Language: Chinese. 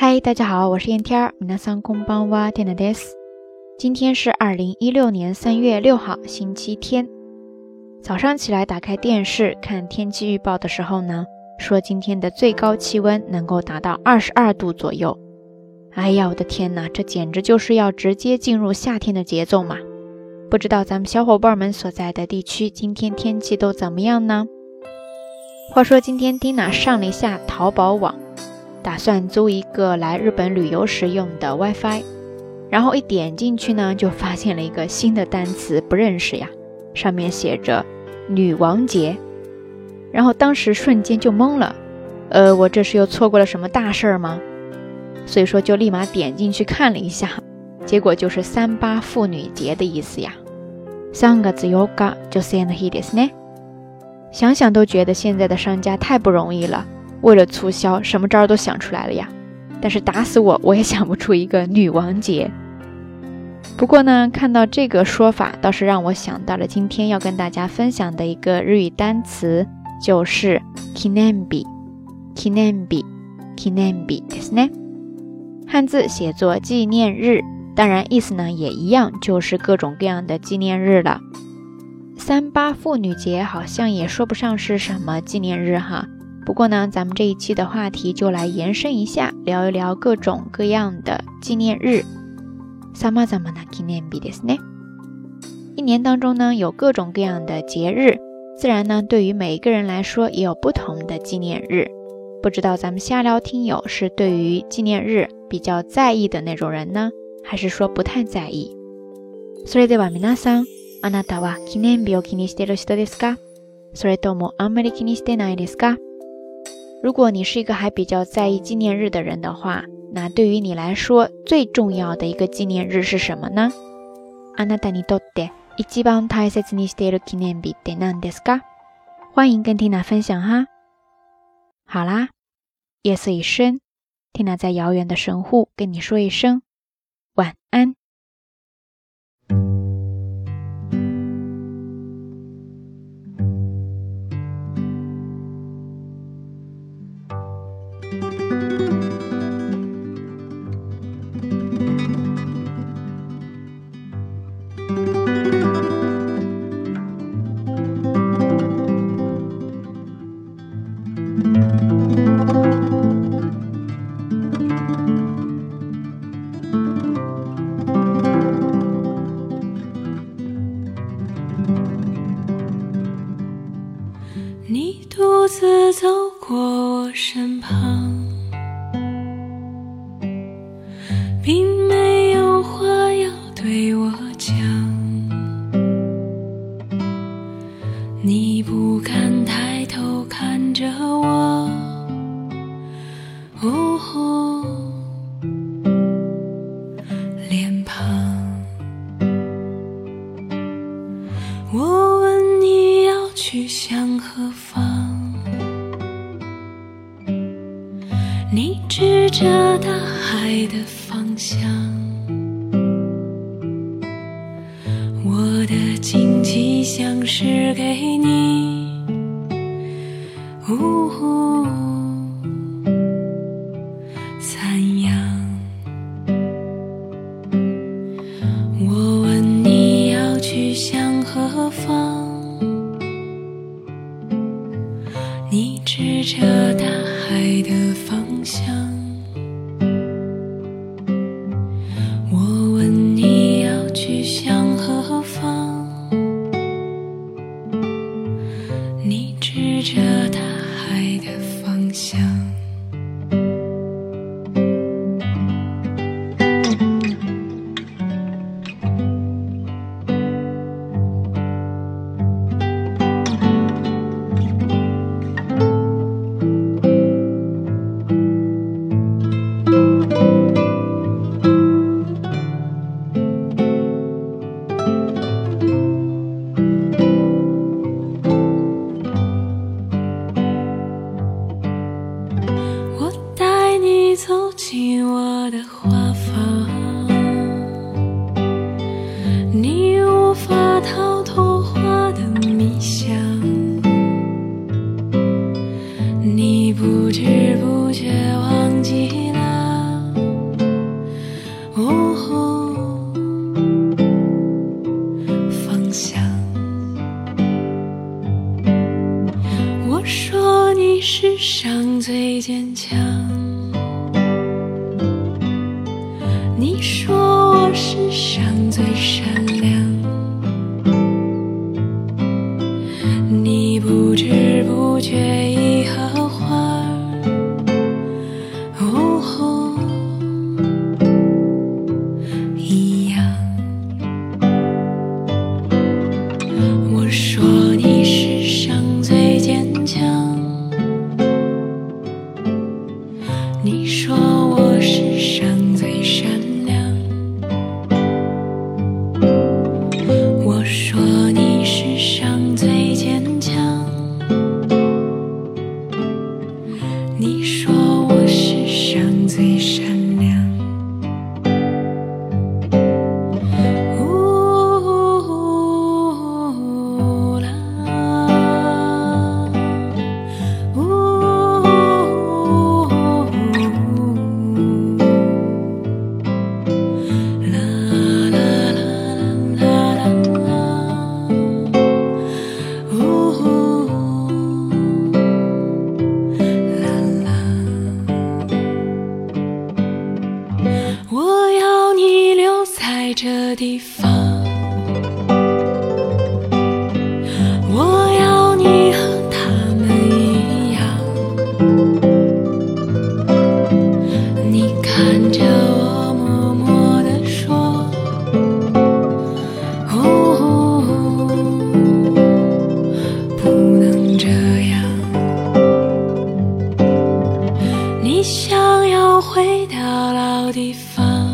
嗨，大家好，我是燕天儿。皆さんこんばんは、天です。今天是二零一六年三月六号，星期天。早上起来打开电视看天气预报的时候呢，说今天的最高气温能够达到二十二度左右。哎呀，我的天哪，这简直就是要直接进入夏天的节奏嘛！不知道咱们小伙伴们所在的地区今天天气都怎么样呢？话说今天 Dina 上了一下淘宝网。 打算租一个来日本旅游时用的 WiFi，然后一点进去呢，就发现了一个新的单词，不认识呀，上面写着“女王节”，然后当时瞬间就懵了，呃，我这是又错过了什么大事儿吗？所以说就立马点进去看了一下，结果就是三八妇女节的意思呀。三个字哟嘎，就 say the hits 呢，想想都觉得现在的商家太不容易了。为了促销，什么招都想出来了呀！但是打死我，我也想不出一个女王节。不过呢，看到这个说法，倒是让我想到了今天要跟大家分享的一个日语单词，就是 “kinenbi”。kinenbi，kinenbi，ですね。汉字写作纪念日，当然意思呢也一样，就是各种各样的纪念日了。三八妇女节好像也说不上是什么纪念日哈。 不过呢，咱们这一期的话题就来延伸一下，聊一聊各种各样的纪念日。さまざまな記念日ですね。一年当中呢，有各种各样的节日，自然呢，对于每一个人来说也有不同的纪念日。不知道咱们瞎聊听友是对于纪念日比较在意的那种人呢，还是说不太在意？それでは皆さん、あなたは記念日を気にしている人ですか？それともあんまり気にしてないですか？ 如果你是一个还比较在意纪念日的人的话，那对于你来说最重要的一个纪念日是什么呢？あなたにとって一番大切にしている記念日って何ですか？欢迎跟 Tina 分享哈。好啦，夜色已深，Tina 在遥远的神户跟你说一声晚安。 脸庞。我问你要去向何方？你指着大海的方向，我的惊奇像是给你。残阳我问你要去向何方你指着大海的方向。走进我的画说我世上最善良，你不知不觉已和花哦一样。我说你世上最坚强，你说我世上最善的地方，我要你和他们一样。你看着我，默默地说：“哦，不能这样。”你想要回到老地方。